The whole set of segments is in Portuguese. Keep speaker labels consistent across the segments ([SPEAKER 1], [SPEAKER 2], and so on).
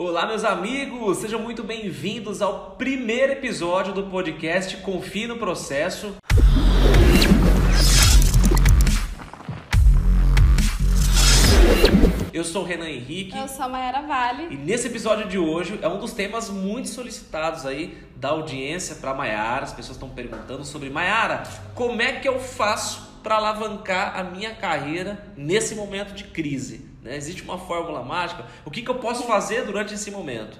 [SPEAKER 1] Olá, meus amigos! Sejam muito bem-vindos ao primeiro episódio do podcast Confie no Processo. Eu sou o Renan Henrique.
[SPEAKER 2] Eu sou a Mayara Vale.
[SPEAKER 1] E nesse episódio de hoje é um dos temas muito solicitados aí da audiência para Mayara. As pessoas estão perguntando sobre Mayara, como é que eu faço para alavancar a minha carreira nesse momento de crise? Né? Existe uma fórmula mágica? O que, que eu posso fazer durante esse momento?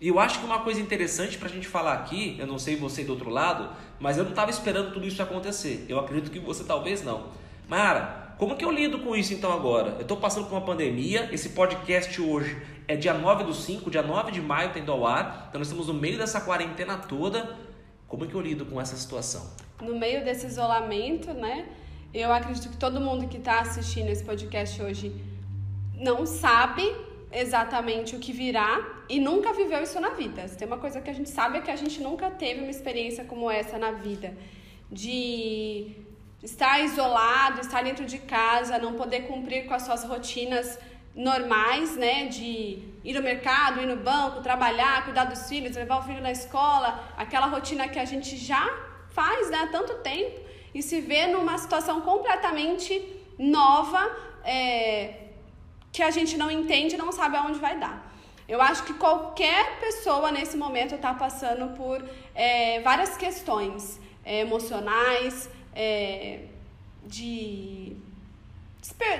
[SPEAKER 1] E eu acho que uma coisa interessante para a gente falar aqui, eu não sei você do outro lado, mas eu não estava esperando tudo isso acontecer. Eu acredito que você talvez não. Mara, como que eu lido com isso então agora? Eu estou passando por uma pandemia, esse podcast hoje é dia 9 do 5, dia 9 de maio tendo ao ar, então nós estamos no meio dessa quarentena toda. Como é que eu lido com essa situação?
[SPEAKER 2] No meio desse isolamento, né? Eu acredito que todo mundo que está assistindo esse podcast hoje não sabe exatamente o que virá e nunca viveu isso na vida. Se tem uma coisa que a gente sabe é que a gente nunca teve uma experiência como essa na vida. De estar isolado, estar dentro de casa, não poder cumprir com as suas rotinas normais, né, de ir ao mercado, ir no banco, trabalhar, cuidar dos filhos, levar o filho na escola, aquela rotina que a gente já faz né, há tanto tempo e se vê numa situação completamente nova é, que a gente não entende e não sabe aonde vai dar. Eu acho que qualquer pessoa nesse momento está passando por é, várias questões é, emocionais, é, de,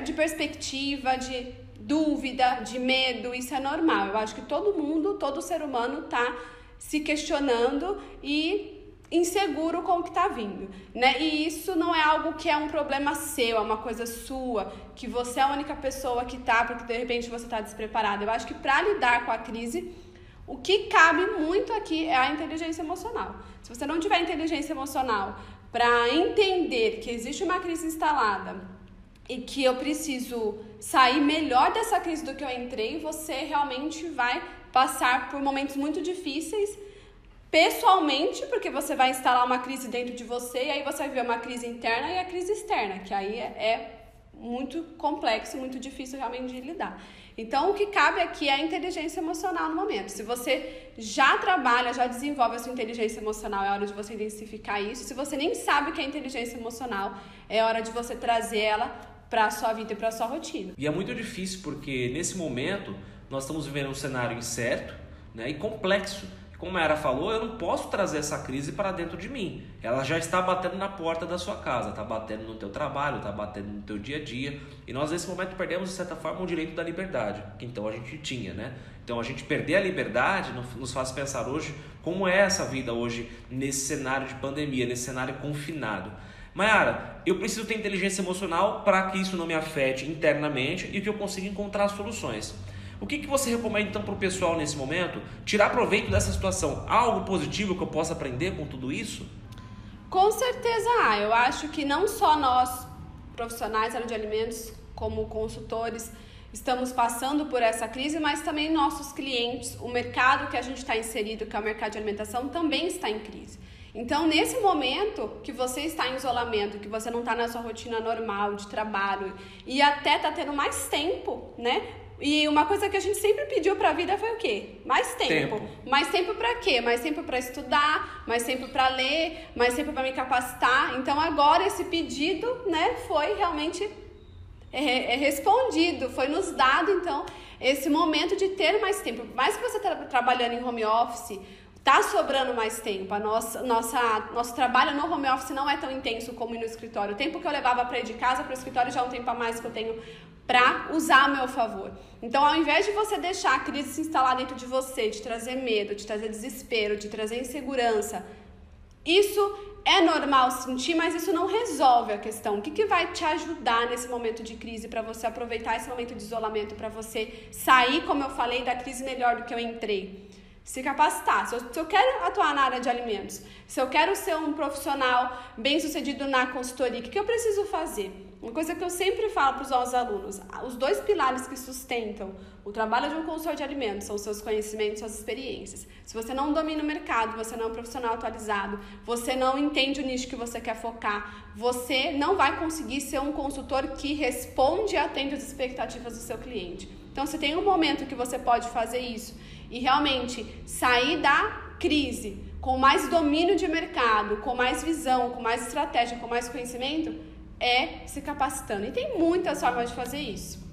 [SPEAKER 2] de perspectiva, de dúvida, de medo. Isso é normal. Eu acho que todo mundo, todo ser humano está se questionando e inseguro com o que está vindo, né? E isso não é algo que é um problema seu, é uma coisa sua, que você é a única pessoa que tá, porque de repente você está despreparado. Eu acho que para lidar com a crise, o que cabe muito aqui é a inteligência emocional. Se você não tiver inteligência emocional para entender que existe uma crise instalada e que eu preciso sair melhor dessa crise do que eu entrei, você realmente vai passar por momentos muito difíceis pessoalmente, porque você vai instalar uma crise dentro de você e aí você vai ver uma crise interna e a crise externa, que aí é, é muito complexo, muito difícil realmente de lidar. Então, o que cabe aqui é a inteligência emocional no momento. Se você já trabalha, já desenvolve a sua inteligência emocional, é hora de você intensificar isso. Se você nem sabe o que é inteligência emocional, é hora de você trazer ela para a sua vida e para a sua rotina.
[SPEAKER 1] E é muito difícil porque nesse momento nós estamos vivendo um cenário incerto né, e complexo como a Era falou, eu não posso trazer essa crise para dentro de mim. Ela já está batendo na porta da sua casa, está batendo no teu trabalho, está batendo no teu dia a dia. E nós nesse momento perdemos de certa forma o direito da liberdade, que então a gente tinha, né? Então a gente perder a liberdade nos faz pensar hoje como é essa vida hoje nesse cenário de pandemia, nesse cenário confinado. Mayara, eu preciso ter inteligência emocional para que isso não me afete internamente e que eu consiga encontrar soluções. O que, que você recomenda então para o pessoal nesse momento? Tirar proveito dessa situação? Algo positivo que eu possa aprender com tudo isso?
[SPEAKER 2] Com certeza há. Eu acho que não só nós, profissionais de alimentos, como consultores, estamos passando por essa crise, mas também nossos clientes, o mercado que a gente está inserido, que é o mercado de alimentação, também está em crise. Então, nesse momento que você está em isolamento, que você não está na sua rotina normal de trabalho e até está tendo mais tempo, né, e uma coisa que a gente sempre pediu para a vida foi o quê? Mais tempo. tempo. Mais tempo para quê? Mais tempo para estudar, mais tempo para ler, mais tempo para me capacitar. Então agora esse pedido, né, foi realmente é, é respondido, foi nos dado então esse momento de ter mais tempo. Mais que você está trabalhando em home office, tá sobrando mais tempo. A nossa, nossa, nosso trabalho no home office não é tão intenso como no escritório. O tempo que eu levava para ir de casa para o escritório já é um tempo a mais que eu tenho para usar a meu favor. Então, ao invés de você deixar a crise se instalar dentro de você, de trazer medo, de trazer desespero, de trazer insegurança, isso é normal sentir, mas isso não resolve a questão. O que, que vai te ajudar nesse momento de crise para você aproveitar esse momento de isolamento, para você sair, como eu falei, da crise melhor do que eu entrei? Se capacitar. Se eu, se eu quero atuar na área de alimentos, se eu quero ser um profissional bem sucedido na consultoria, o que, que eu preciso fazer? Uma coisa que eu sempre falo para os nossos alunos: os dois pilares que sustentam o trabalho de um consultor de alimentos são seus conhecimentos, suas experiências. Se você não domina o mercado, você não é um profissional atualizado, você não entende o nicho que você quer focar, você não vai conseguir ser um consultor que responde e atende as expectativas do seu cliente. Então, se tem um momento que você pode fazer isso e realmente sair da crise com mais domínio de mercado, com mais visão, com mais estratégia, com mais conhecimento, é se capacitando. E tem muitas formas de fazer isso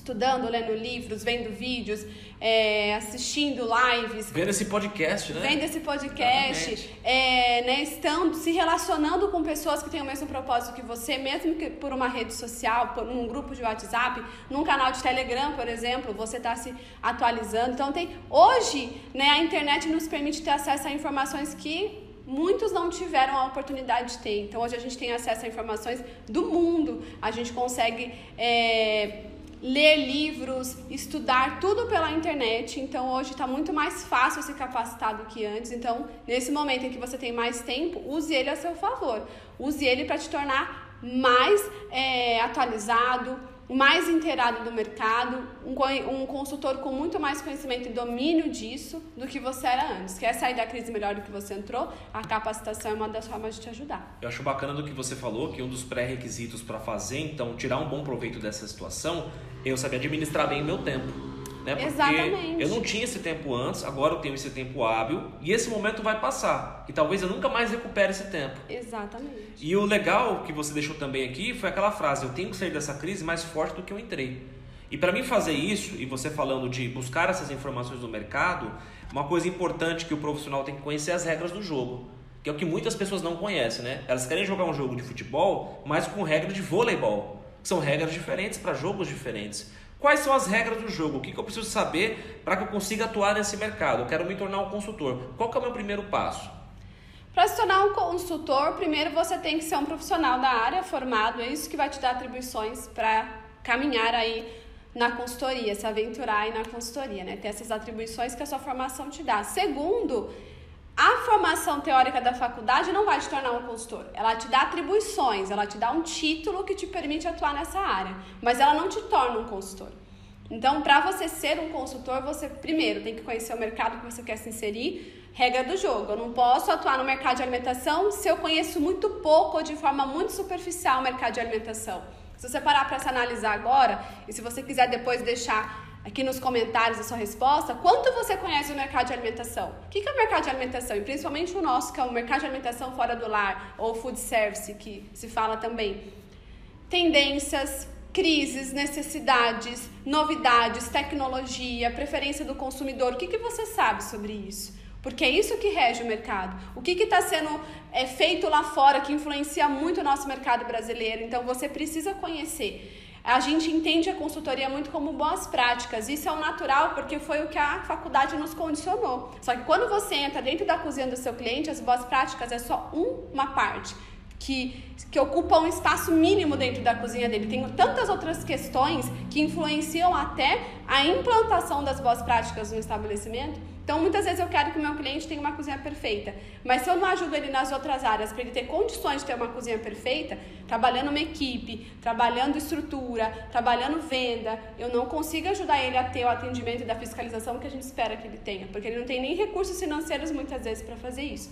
[SPEAKER 2] estudando, lendo livros, vendo vídeos, é, assistindo lives.
[SPEAKER 1] Vendo esse podcast, né?
[SPEAKER 2] Vendo esse podcast, é, né, estando, se relacionando com pessoas que têm o mesmo propósito que você, mesmo que por uma rede social, por um grupo de WhatsApp, num canal de Telegram, por exemplo, você está se atualizando. Então tem. Hoje, né, a internet nos permite ter acesso a informações que muitos não tiveram a oportunidade de ter. Então hoje a gente tem acesso a informações do mundo, a gente consegue. É, ler livros, estudar tudo pela internet. Então hoje está muito mais fácil se capacitar do que antes. Então, nesse momento em que você tem mais tempo, use ele a seu favor. Use ele para te tornar mais é, atualizado, mais inteirado do mercado, um, um, consultor com muito mais conhecimento e domínio disso do que você era antes. Quer sair da crise melhor do que você entrou? A capacitação é uma das formas de te ajudar.
[SPEAKER 1] Eu acho bacana do que você falou, que um dos pré-requisitos para fazer, então, tirar um bom proveito dessa situação, eu saber administrar bem o meu tempo. Né? Porque
[SPEAKER 2] Exatamente.
[SPEAKER 1] eu não tinha esse tempo antes, agora eu tenho esse tempo hábil e esse momento vai passar. E talvez eu nunca mais recupere esse tempo.
[SPEAKER 2] Exatamente.
[SPEAKER 1] E o legal que você deixou também aqui foi aquela frase: eu tenho que sair dessa crise mais forte do que eu entrei. E para mim fazer isso, e você falando de buscar essas informações no mercado, uma coisa importante que o profissional tem que conhecer é as regras do jogo. Que é o que muitas pessoas não conhecem, né? Elas querem jogar um jogo de futebol, mas com regra de voleibol. São regras diferentes para jogos diferentes. Quais são as regras do jogo? O que, que eu preciso saber para que eu consiga atuar nesse mercado? Eu quero me tornar um consultor. Qual é o meu primeiro passo?
[SPEAKER 2] Para se tornar um consultor, primeiro você tem que ser um profissional da área, formado. É isso que vai te dar atribuições para caminhar aí na consultoria, se aventurar aí na consultoria, né? Ter essas atribuições que a sua formação te dá. Segundo, a formação teórica da faculdade não vai te tornar um consultor. Ela te dá atribuições, ela te dá um título que te permite atuar nessa área, mas ela não te torna um consultor. Então, para você ser um consultor, você primeiro tem que conhecer o mercado que você quer se inserir, regra do jogo. Eu não posso atuar no mercado de alimentação se eu conheço muito pouco ou de forma muito superficial o mercado de alimentação. Se você parar para se analisar agora, e se você quiser depois deixar aqui nos comentários a sua resposta, quanto você conhece o mercado de alimentação? O que é o mercado de alimentação? E principalmente o nosso, que é o mercado de alimentação fora do lar, ou food service, que se fala também. Tendências, crises, necessidades, novidades, tecnologia, preferência do consumidor. O que, que você sabe sobre isso? Porque é isso que rege o mercado. O que está sendo é, feito lá fora que influencia muito o nosso mercado brasileiro? Então você precisa conhecer a gente entende a consultoria muito como boas práticas. Isso é o natural porque foi o que a faculdade nos condicionou. Só que quando você entra dentro da cozinha do seu cliente, as boas práticas é só uma parte. Que, que ocupa um espaço mínimo dentro da cozinha dele. Tem tantas outras questões que influenciam até a implantação das boas práticas no estabelecimento então, muitas vezes eu quero que o meu cliente tenha uma cozinha perfeita, mas se eu não ajudo ele nas outras áreas para ele ter condições de ter uma cozinha perfeita, trabalhando uma equipe, trabalhando estrutura, trabalhando venda, eu não consigo ajudar ele a ter o atendimento e da fiscalização que a gente espera que ele tenha, porque ele não tem nem recursos financeiros muitas vezes para fazer isso.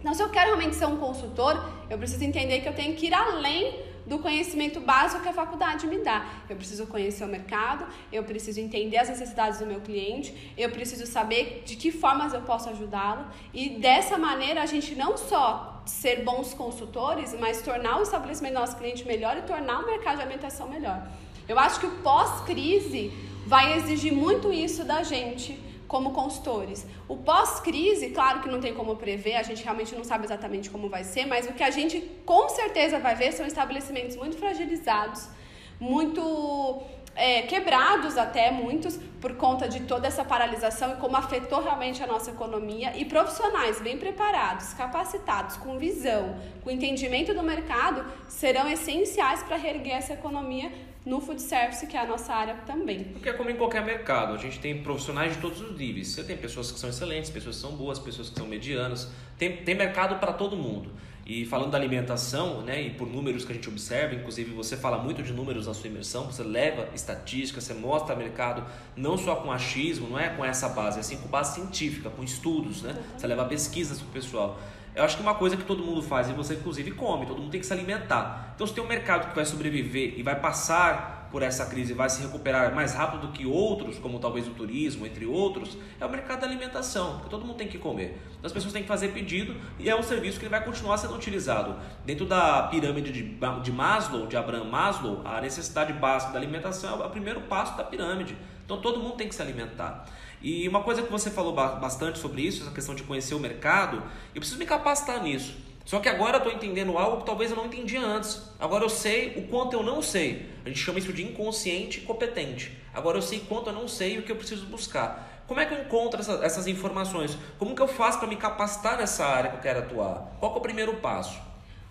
[SPEAKER 2] Então, se eu quero realmente ser um consultor, eu preciso entender que eu tenho que ir além do conhecimento básico que a faculdade me dá. Eu preciso conhecer o mercado, eu preciso entender as necessidades do meu cliente, eu preciso saber de que formas eu posso ajudá-lo e dessa maneira a gente não só ser bons consultores, mas tornar o estabelecimento do nosso cliente melhor e tornar o mercado de alimentação melhor. Eu acho que o pós-crise vai exigir muito isso da gente como consultores. O pós-crise, claro que não tem como prever, a gente realmente não sabe exatamente como vai ser, mas o que a gente com certeza vai ver são estabelecimentos muito fragilizados, muito é, quebrados até muitos por conta de toda essa paralisação e como afetou realmente a nossa economia e profissionais bem preparados, capacitados, com visão, com entendimento do mercado serão essenciais para reerguer essa economia no food service, que é a nossa área também.
[SPEAKER 1] Porque é como em qualquer mercado, a gente tem profissionais de todos os níveis. Você tem pessoas que são excelentes, pessoas que são boas, pessoas que são medianas. Tem, tem mercado para todo mundo. E falando da alimentação, né, e por números que a gente observa, inclusive você fala muito de números na sua imersão, você leva estatística, você mostra mercado não só com achismo, não é com essa base, é assim com base científica, com estudos, né? Você leva pesquisas para o pessoal. Eu acho que uma coisa que todo mundo faz, e você inclusive come, todo mundo tem que se alimentar. Então, se tem um mercado que vai sobreviver e vai passar por essa crise vai se recuperar mais rápido do que outros, como talvez o turismo, entre outros, é o mercado da alimentação, porque todo mundo tem que comer. Então, as pessoas têm que fazer pedido e é um serviço que vai continuar sendo utilizado. Dentro da pirâmide de, de Maslow, de Abraham Maslow, a necessidade básica da alimentação é o primeiro passo da pirâmide. Então todo mundo tem que se alimentar. E uma coisa que você falou bastante sobre isso, essa questão de conhecer o mercado, eu preciso me capacitar nisso. Só que agora eu estou entendendo algo que talvez eu não entendia antes. Agora eu sei o quanto eu não sei. A gente chama isso de inconsciente competente. Agora eu sei quanto eu não sei e o que eu preciso buscar. Como é que eu encontro essa, essas informações? Como que eu faço para me capacitar nessa área que eu quero atuar? Qual é o primeiro passo?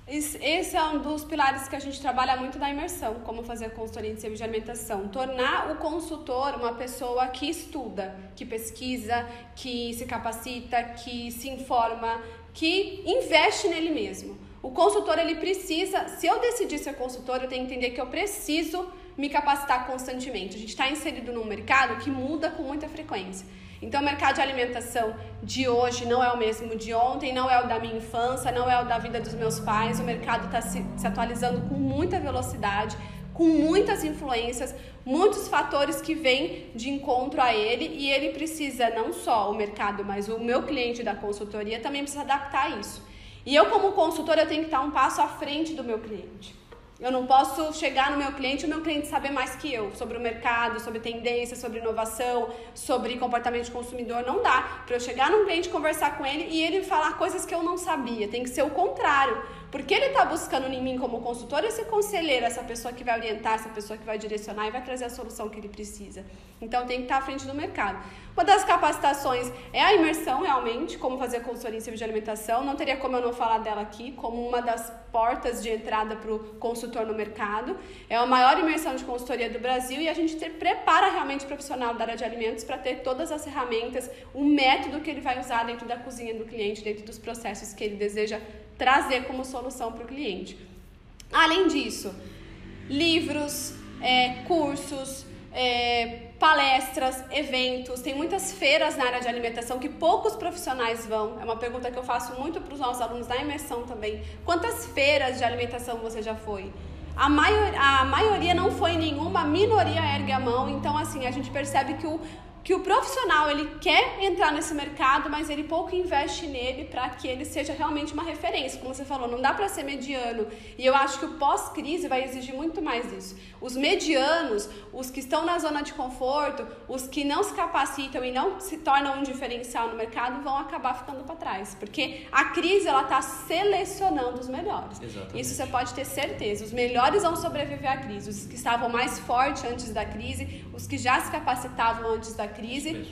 [SPEAKER 2] Esse é um dos pilares que a gente trabalha muito na imersão, como fazer consultoria em serviço de alimentação. Tornar o consultor uma pessoa que estuda, que pesquisa, que se capacita, que se informa, que investe nele mesmo. O consultor, ele precisa, se eu decidir ser consultor, eu tenho que entender que eu preciso me capacitar constantemente. A gente está inserido num mercado que muda com muita frequência. Então, o mercado de alimentação de hoje não é o mesmo de ontem, não é o da minha infância, não é o da vida dos meus pais. O mercado está se, se atualizando com muita velocidade, com muitas influências, muitos fatores que vêm de encontro a ele e ele precisa, não só o mercado, mas o meu cliente da consultoria também precisa adaptar isso. E eu, como consultora, eu tenho que estar um passo à frente do meu cliente. Eu não posso chegar no meu cliente e o meu cliente saber mais que eu sobre o mercado, sobre tendência, sobre inovação, sobre comportamento de consumidor. Não dá para eu chegar num cliente, conversar com ele e ele falar coisas que eu não sabia. Tem que ser o contrário. Porque ele está buscando em mim como consultor esse conselheiro, essa pessoa que vai orientar, essa pessoa que vai direcionar e vai trazer a solução que ele precisa. Então tem que estar tá à frente do mercado. Uma das capacitações é a imersão, realmente, como fazer consultoria em serviço de alimentação. Não teria como eu não falar dela aqui, como uma das portas de entrada para o consultor no mercado. É a maior imersão de consultoria do Brasil e a gente prepara realmente o profissional da área de alimentos para ter todas as ferramentas, o método que ele vai usar dentro da cozinha do cliente, dentro dos processos que ele deseja trazer como solução para o cliente. Além disso, livros, é, cursos, é, palestras, eventos, tem muitas feiras na área de alimentação que poucos profissionais vão. É uma pergunta que eu faço muito para os nossos alunos da imersão também. Quantas feiras de alimentação você já foi? A, maior, a maioria não foi nenhuma, a minoria ergue a mão. Então, assim, a gente percebe que o que o profissional ele quer entrar nesse mercado, mas ele pouco investe nele para que ele seja realmente uma referência. Como você falou, não dá para ser mediano. E eu acho que o pós-crise vai exigir muito mais disso. Os medianos, os que estão na zona de conforto, os que não se capacitam e não se tornam um diferencial no mercado, vão acabar ficando para trás, porque a crise ela está selecionando os melhores.
[SPEAKER 1] Exatamente.
[SPEAKER 2] Isso você pode ter certeza. Os melhores vão sobreviver à crise. Os que estavam mais fortes antes da crise, os que já se capacitavam antes da crise.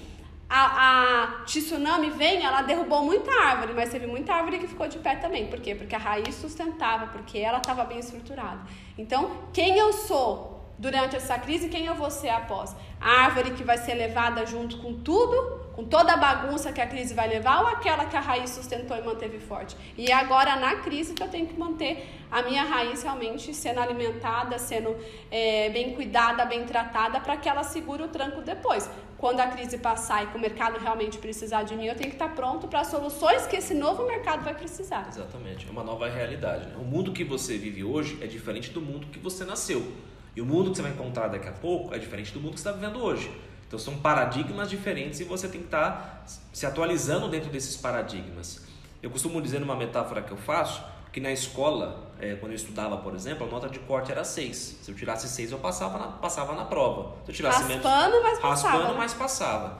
[SPEAKER 2] A, a tsunami vem, ela derrubou muita árvore, mas teve muita árvore que ficou de pé também. Por quê? Porque a raiz sustentava, porque ela estava bem estruturada. Então, quem eu sou durante essa crise, quem eu vou ser após? A árvore que vai ser levada junto com tudo, com toda a bagunça que a crise vai levar, ou aquela que a raiz sustentou e manteve forte? E agora, na crise, que eu tenho que manter a minha raiz realmente sendo alimentada, sendo é, bem cuidada, bem tratada, para que ela segure o tranco depois. Quando a crise passar e que o mercado realmente precisar de mim, eu tenho que estar pronto para as soluções que esse novo mercado vai precisar.
[SPEAKER 1] Exatamente, é uma nova realidade. Né? O mundo que você vive hoje é diferente do mundo que você nasceu. E o mundo que você vai encontrar daqui a pouco é diferente do mundo que você está vivendo hoje. Então são paradigmas diferentes e você tem que estar tá se atualizando dentro desses paradigmas. Eu costumo dizer numa metáfora que eu faço que na escola, é, quando eu estudava, por exemplo, a nota de corte era 6. Se eu tirasse 6, eu passava na, passava na prova. Se eu tirasse
[SPEAKER 2] raspando, menos, mas passava.
[SPEAKER 1] Raspando, mas passava.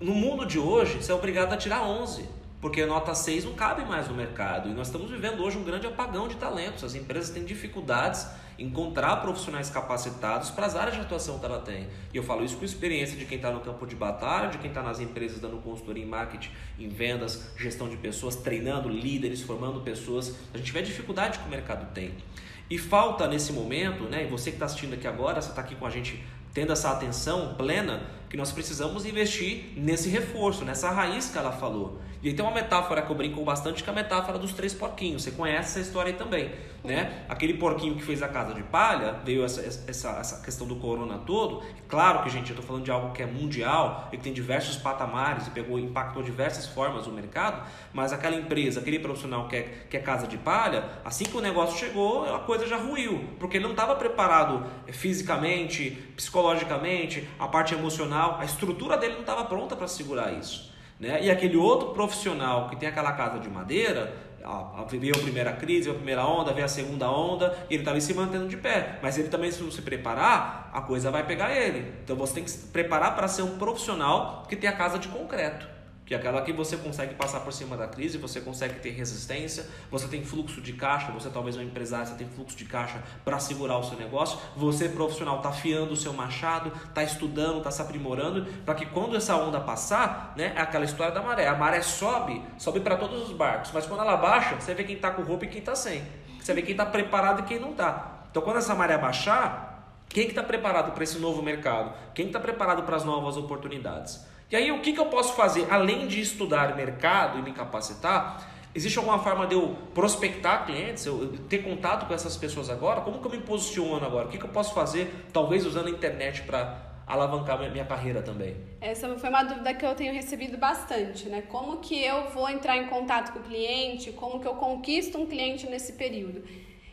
[SPEAKER 1] No mundo de hoje, você é obrigado a tirar 11 porque a nota 6 não cabe mais no mercado. E nós estamos vivendo hoje um grande apagão de talentos. As empresas têm dificuldades encontrar profissionais capacitados para as áreas de atuação que ela tem. E eu falo isso com experiência de quem está no campo de batalha, de quem está nas empresas dando consultoria em marketing, em vendas, gestão de pessoas, treinando líderes, formando pessoas. A gente vê a dificuldade que o mercado tem. E falta nesse momento, né, e você que está assistindo aqui agora, você está aqui com a gente tendo essa atenção plena, que nós precisamos investir nesse reforço, nessa raiz que ela falou. E tem uma metáfora que eu brinco bastante, que é a metáfora dos três porquinhos. Você conhece essa história aí também, né? Aquele porquinho que fez a casa de palha, veio essa, essa, essa questão do corona todo. Claro que, gente, eu estou falando de algo que é mundial e que tem diversos patamares e pegou, impactou diversas formas no mercado, mas aquela empresa, aquele profissional que é, que é casa de palha, assim que o negócio chegou, a coisa já ruiu, porque ele não estava preparado fisicamente, psicologicamente, a parte emocional, a estrutura dele não estava pronta para segurar isso. Né? E aquele outro profissional que tem aquela casa de madeira, veio a primeira crise, veio a primeira onda, veio a segunda onda, ele está ali se mantendo de pé. Mas ele também, se não se preparar, a coisa vai pegar ele. Então você tem que se preparar para ser um profissional que tem a casa de concreto que é aquela que você consegue passar por cima da crise, você consegue ter resistência, você tem fluxo de caixa, você talvez é um empresário, você tem fluxo de caixa para segurar o seu negócio, você profissional está afiando o seu machado, está estudando, está se aprimorando, para que quando essa onda passar, né, é aquela história da maré, a maré sobe, sobe para todos os barcos, mas quando ela baixa, você vê quem está com roupa e quem está sem, você vê quem está preparado e quem não está. Então quando essa maré baixar, quem está que tá preparado para esse novo mercado? Quem está preparado para as novas oportunidades? E aí, o que, que eu posso fazer além de estudar mercado e me capacitar? Existe alguma forma de eu prospectar clientes, eu ter contato com essas pessoas agora? Como que eu me posiciono agora? O que, que eu posso fazer, talvez usando a internet para alavancar minha, carreira também?
[SPEAKER 2] Essa foi uma dúvida que eu tenho recebido bastante, né? Como que eu vou entrar em contato com o cliente? Como que eu conquisto um cliente nesse período?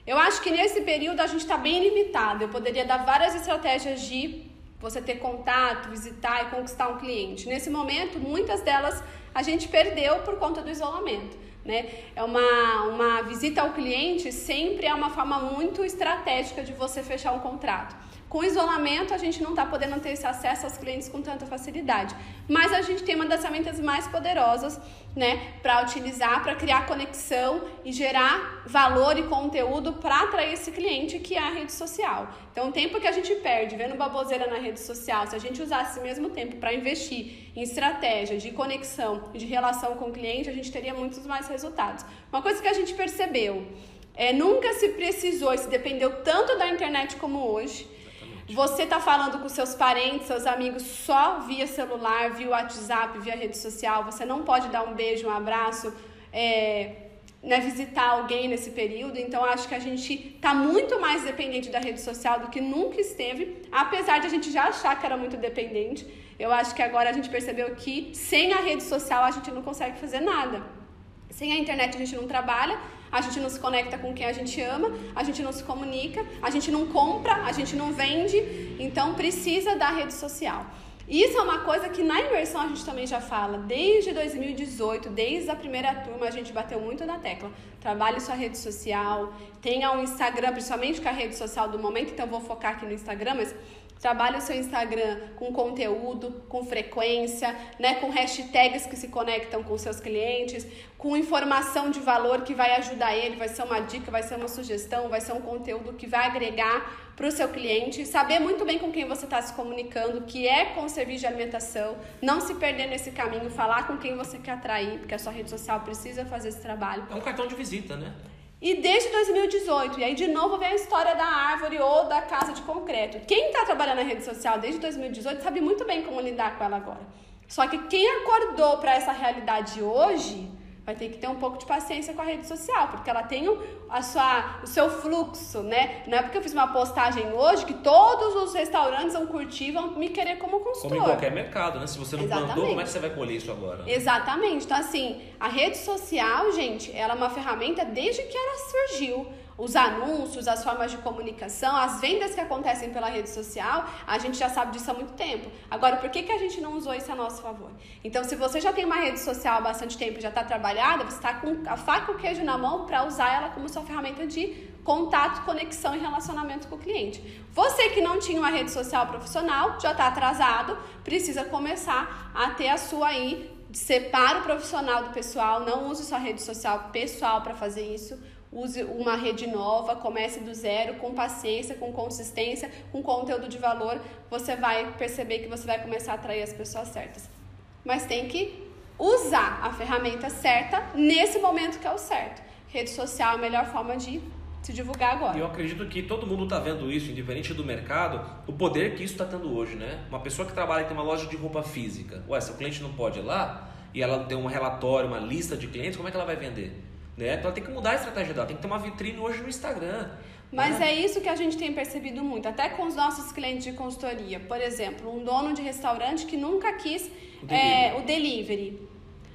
[SPEAKER 2] Eu acho que nesse período a gente está bem limitado. Eu poderia dar várias estratégias de você ter contato, visitar e conquistar um cliente. Nesse momento, muitas delas a gente perdeu por conta do isolamento. Né? É uma, uma visita ao cliente sempre é uma forma muito estratégica de você fechar um contrato. Com isolamento, a gente não está podendo ter esse acesso aos clientes com tanta facilidade. Mas a gente tem uma das ferramentas mais poderosas né, para utilizar, para criar conexão e gerar valor e conteúdo para atrair esse cliente, que é a rede social. Então, o tempo que a gente perde vendo baboseira na rede social, se a gente usasse esse mesmo tempo para investir em estratégia de conexão e de relação com o cliente, a gente teria muitos mais resultados. Uma coisa que a gente percebeu é nunca se precisou e se dependeu tanto da internet como hoje você tá falando com seus parentes, seus amigos só via celular, via WhatsApp, via rede social. Você não pode dar um beijo, um abraço, é, né, visitar alguém nesse período. Então, acho que a gente tá muito mais dependente da rede social do que nunca esteve, apesar de a gente já achar que era muito dependente. Eu acho que agora a gente percebeu que sem a rede social a gente não consegue fazer nada. Sem a internet a gente não trabalha, a gente não se conecta com quem a gente ama, a gente não se comunica, a gente não compra, a gente não vende, então precisa da rede social. Isso é uma coisa que na imersão a gente também já fala. Desde 2018, desde a primeira turma, a gente bateu muito na tecla. Trabalhe sua rede social, tenha um Instagram, principalmente com a rede social do momento, então vou focar aqui no Instagram, mas Trabalhe o seu Instagram com conteúdo, com frequência, né, com hashtags que se conectam com seus clientes, com informação de valor que vai ajudar ele, vai ser uma dica, vai ser uma sugestão, vai ser um conteúdo que vai agregar para o seu cliente. Saber muito bem com quem você está se comunicando, que é com serviço de alimentação, não se perder nesse caminho, falar com quem você quer atrair, porque a sua rede social precisa fazer esse trabalho.
[SPEAKER 1] É um cartão de visita, né?
[SPEAKER 2] E desde 2018, e aí de novo vem a história da árvore ou da casa de concreto. Quem está trabalhando na rede social desde 2018 sabe muito bem como lidar com ela agora. Só que quem acordou para essa realidade hoje vai ter que ter um pouco de paciência com a rede social, porque ela tem o, a sua, o seu fluxo, né? Não é porque eu fiz uma postagem hoje que todos os restaurantes vão curtir, vão me querer como consultor.
[SPEAKER 1] Como em qualquer mercado, né? Se você não Exatamente. plantou, como é que você vai colher isso agora?
[SPEAKER 2] Exatamente. Então, assim, a rede social, gente, ela é uma ferramenta desde que ela surgiu os anúncios, as formas de comunicação, as vendas que acontecem pela rede social, a gente já sabe disso há muito tempo. Agora, por que, que a gente não usou isso a nosso favor? Então, se você já tem uma rede social há bastante tempo e já está trabalhada, você está com a faca e o queijo na mão para usar ela como sua ferramenta de contato, conexão e relacionamento com o cliente. Você que não tinha uma rede social profissional, já está atrasado, precisa começar a ter a sua aí. Separa o profissional do pessoal, não use sua rede social pessoal para fazer isso use uma rede nova, comece do zero, com paciência, com consistência, com conteúdo de valor, você vai perceber que você vai começar a atrair as pessoas certas. Mas tem que usar a ferramenta certa nesse momento que é o certo. Rede social é a melhor forma de se divulgar agora.
[SPEAKER 1] Eu acredito que todo mundo está vendo isso, indiferente do mercado, o poder que isso está tendo hoje, né? Uma pessoa que trabalha e tem uma loja de roupa física, ué, se o cliente não pode ir lá e ela tem um relatório, uma lista de clientes, como é que ela vai vender? Né? Então ela tem que mudar a estratégia dela, tem que ter uma vitrine hoje no Instagram.
[SPEAKER 2] Mas né? é isso que a gente tem percebido muito, até com os nossos clientes de consultoria. Por exemplo, um dono de restaurante que nunca quis o delivery. É, o delivery.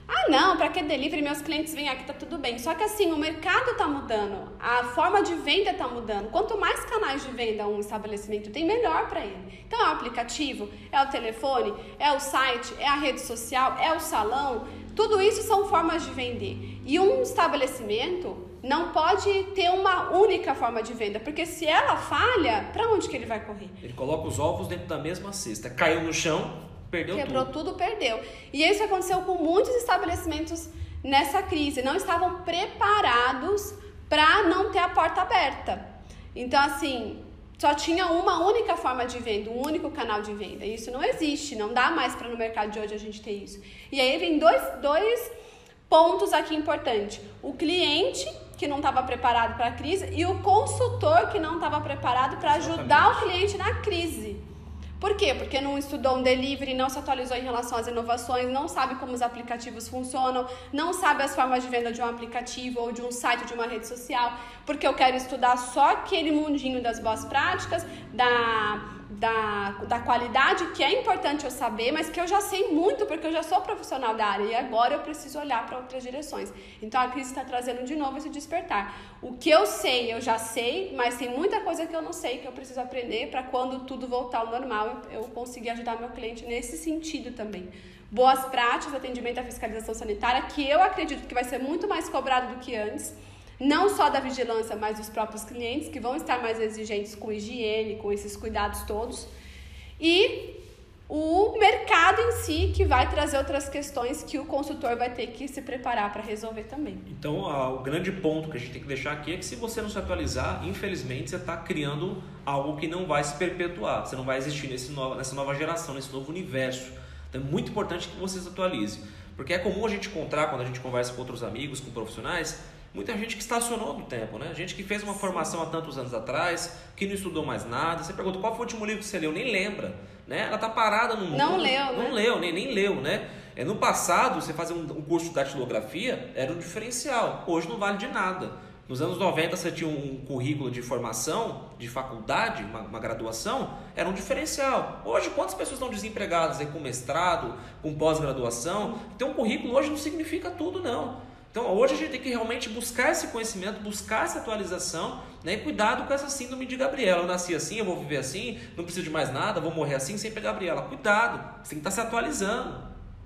[SPEAKER 2] Ah, não, para que delivery? Meus clientes vêm aqui, tá tudo bem. Só que assim, o mercado está mudando, a forma de venda está mudando. Quanto mais canais de venda um estabelecimento tem, melhor para ele. Então, é o aplicativo, é o telefone, é o site, é a rede social, é o salão. Tudo isso são formas de vender. E um estabelecimento não pode ter uma única forma de venda, porque se ela falha, para onde que ele vai correr?
[SPEAKER 1] Ele coloca os ovos dentro da mesma cesta. Caiu no chão, Perdeu
[SPEAKER 2] Quebrou tudo. tudo, perdeu. E isso aconteceu com muitos estabelecimentos nessa crise. Não estavam preparados para não ter a porta aberta. Então, assim, só tinha uma única forma de venda, um único canal de venda. Isso não existe, não dá mais para no mercado de hoje a gente ter isso. E aí vem dois, dois pontos aqui importantes: o cliente que não estava preparado para a crise e o consultor que não estava preparado para ajudar o cliente na crise. Por quê? Porque não estudou um delivery, não se atualizou em relação às inovações, não sabe como os aplicativos funcionam, não sabe as formas de venda de um aplicativo ou de um site de uma rede social, porque eu quero estudar só aquele mundinho das boas práticas, da da, da qualidade, que é importante eu saber, mas que eu já sei muito, porque eu já sou profissional da área e agora eu preciso olhar para outras direções. Então a crise está trazendo de novo esse despertar. O que eu sei, eu já sei, mas tem muita coisa que eu não sei que eu preciso aprender para quando tudo voltar ao normal eu conseguir ajudar meu cliente nesse sentido também. Boas práticas, atendimento à fiscalização sanitária, que eu acredito que vai ser muito mais cobrado do que antes não só da vigilância, mas dos próprios clientes, que vão estar mais exigentes com higiene, com esses cuidados todos. E o mercado em si, que vai trazer outras questões que o consultor vai ter que se preparar para resolver também.
[SPEAKER 1] Então, o grande ponto que a gente tem que deixar aqui é que se você não se atualizar, infelizmente você está criando algo que não vai se perpetuar, você não vai existir nesse nessa nova geração, nesse novo universo. Então, é muito importante que você se atualize, porque é comum a gente encontrar, quando a gente conversa com outros amigos, com profissionais, Muita gente que estacionou no tempo, né? Gente que fez uma formação há tantos anos atrás, que não estudou mais nada. Você pergunta qual foi o último livro que você leu, nem lembra, né? Ela tá parada no mundo.
[SPEAKER 2] Não leu,
[SPEAKER 1] Não
[SPEAKER 2] né?
[SPEAKER 1] leu, nem, nem leu, né? É, no passado, você fazer um, um curso de datilografia era um diferencial. Hoje não vale de nada. Nos anos 90 você tinha um currículo de formação, de faculdade, uma, uma, graduação, era um diferencial. Hoje, quantas pessoas estão desempregadas aí, com mestrado, com pós-graduação? Ter um currículo hoje não significa tudo, não. Então hoje a gente tem que realmente buscar esse conhecimento, buscar essa atualização né? e cuidado com essa síndrome de Gabriela. Eu nasci assim, eu vou viver assim, não preciso de mais nada, vou morrer assim sem pegar Gabriela. Cuidado, você tem que estar se atualizando.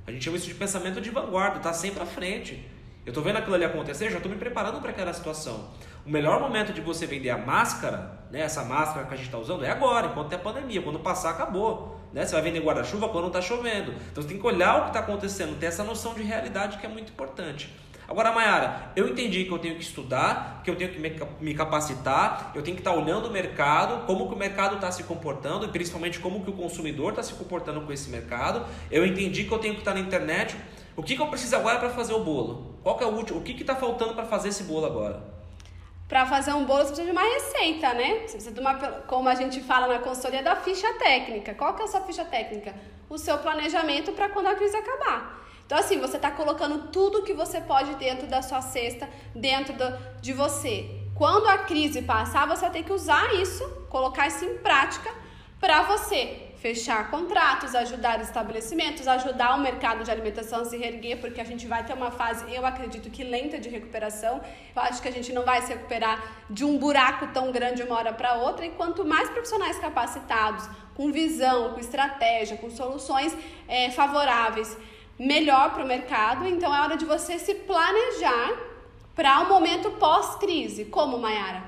[SPEAKER 1] A gente chama isso de pensamento de vanguarda, está sempre à frente. Eu estou vendo aquilo ali acontecer, já estou me preparando para aquela situação. O melhor momento de você vender a máscara, né, essa máscara que a gente está usando, é agora, enquanto tem a pandemia. Quando passar, acabou. Né? Você vai vender guarda-chuva quando está chovendo. Então você tem que olhar o que está acontecendo, ter essa noção de realidade que é muito importante. Agora, Mayara, eu entendi que eu tenho que estudar, que eu tenho que me capacitar, eu tenho que estar olhando o mercado, como que o mercado está se comportando, e principalmente como que o consumidor está se comportando com esse mercado. Eu entendi que eu tenho que estar na internet. O que, que eu preciso agora para fazer o bolo? Qual que é o último? O que está faltando para fazer esse bolo agora?
[SPEAKER 2] Para fazer um bolo, você precisa de uma receita, né? Você precisa de uma, como a gente fala na consultoria, da ficha técnica. Qual que é a sua ficha técnica? O seu planejamento para quando a crise acabar. Então, assim, você está colocando tudo que você pode dentro da sua cesta, dentro do, de você. Quando a crise passar, você vai ter que usar isso, colocar isso em prática para você fechar contratos, ajudar estabelecimentos, ajudar o mercado de alimentação a se reerguer, porque a gente vai ter uma fase, eu acredito que lenta de recuperação. Eu acho que a gente não vai se recuperar de um buraco tão grande de uma hora para outra. E quanto mais profissionais capacitados, com visão, com estratégia, com soluções é, favoráveis, melhor para o mercado. Então é hora de você se planejar para o um momento pós-crise. Como, Mayara?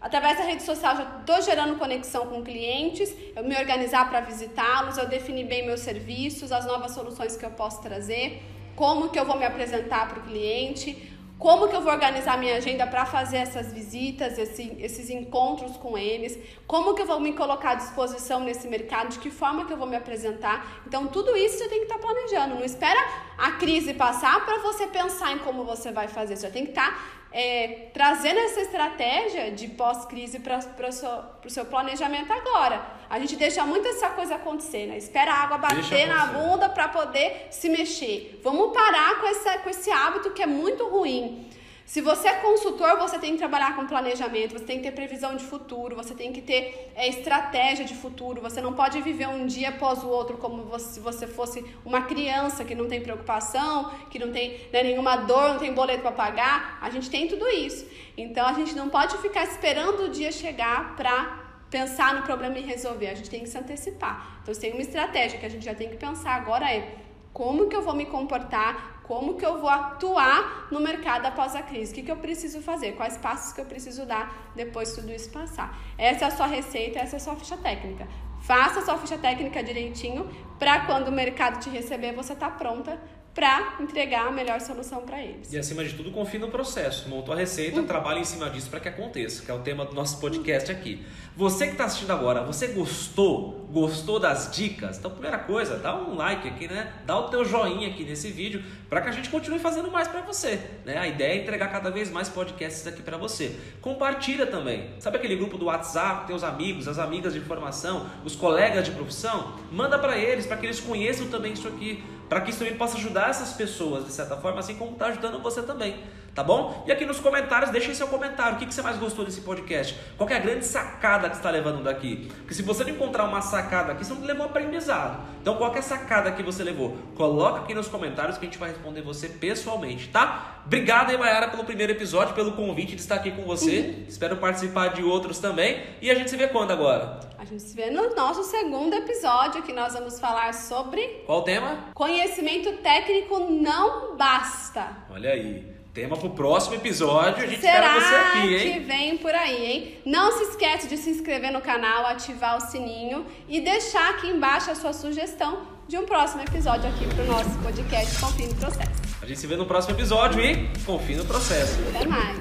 [SPEAKER 2] Através da rede social já estou gerando conexão com clientes, eu me organizar para visitá-los, eu definir bem meus serviços, as novas soluções que eu posso trazer, como que eu vou me apresentar para o cliente, como que eu vou organizar minha agenda para fazer essas visitas, esse, esses encontros com eles? Como que eu vou me colocar à disposição nesse mercado? De que forma que eu vou me apresentar? Então, tudo isso você tem que estar tá planejando. Não espera a crise passar para você pensar em como você vai fazer. Você tem que estar tá, é, trazendo essa estratégia de pós-crise para o seu, planejamento agora. A gente deixa muito essa coisa acontecer, né? Espera a água bater na bunda para poder se mexer. Vamos parar com, essa, com esse hábito que é muito ruim. Se você é consultor, você tem que trabalhar com planejamento, você tem que ter previsão de futuro, você tem que ter é, estratégia de futuro. Você não pode viver um dia após o outro como se você fosse uma criança que não tem preocupação, que não tem né, nenhuma dor, não tem boleto para pagar. A gente tem tudo isso. Então a gente não pode ficar esperando o dia chegar para pensar no problema e resolver. A gente tem que se antecipar. Então, tem uma estratégia que a gente já tem que pensar agora é como que eu vou me comportar como que eu vou atuar no mercado após a crise? O que, que eu preciso fazer? Quais passos que eu preciso dar depois de tudo isso passar? Essa é a sua receita, essa é a sua ficha técnica. Faça a sua ficha técnica direitinho para quando o mercado te receber, você tá pronta para entregar a melhor solução para eles.
[SPEAKER 1] E acima de tudo, confie no processo. Montou a receita, uhum. trabalhe em cima disso para que aconteça, que é o tema do nosso podcast aqui. Você que está assistindo agora, você gostou? Gostou das dicas? Então, primeira coisa, dá um like aqui, né? Dá o teu joinha aqui nesse vídeo para que a gente continue fazendo mais para você, né? A ideia é entregar cada vez mais podcasts aqui para você. Compartilha também. Sabe aquele grupo do WhatsApp, teus amigos, as amigas de informação, os colegas de profissão? Manda para eles para que eles conheçam também isso aqui para que isso também possa ajudar essas pessoas de certa forma, assim como está ajudando você também, tá bom? E aqui nos comentários, deixem seu comentário, o que, que você mais gostou desse podcast? Qual é a grande sacada que você está levando daqui? Porque se você não encontrar uma sacada aqui, você não levou aprendizado. Então, qual é a sacada que você levou? Coloca aqui nos comentários que a gente vai responder você pessoalmente, tá? Obrigado aí, Mayara, pelo primeiro episódio, pelo convite de estar aqui com você. Uhum. Espero participar de outros também. E a gente se vê quando agora?
[SPEAKER 2] A gente se vê no nosso segundo episódio, que nós vamos falar sobre.
[SPEAKER 1] Qual o tema?
[SPEAKER 2] Conhecimento técnico não basta.
[SPEAKER 1] Olha aí. Tema pro próximo episódio, a gente Será espera você aqui,
[SPEAKER 2] hein? que vem por aí, hein? Não se esquece de se inscrever no canal, ativar o sininho e deixar aqui embaixo a sua sugestão de um próximo episódio aqui pro nosso podcast Confie no Processo.
[SPEAKER 1] A gente se vê no próximo episódio e confie no processo.
[SPEAKER 2] Até mais.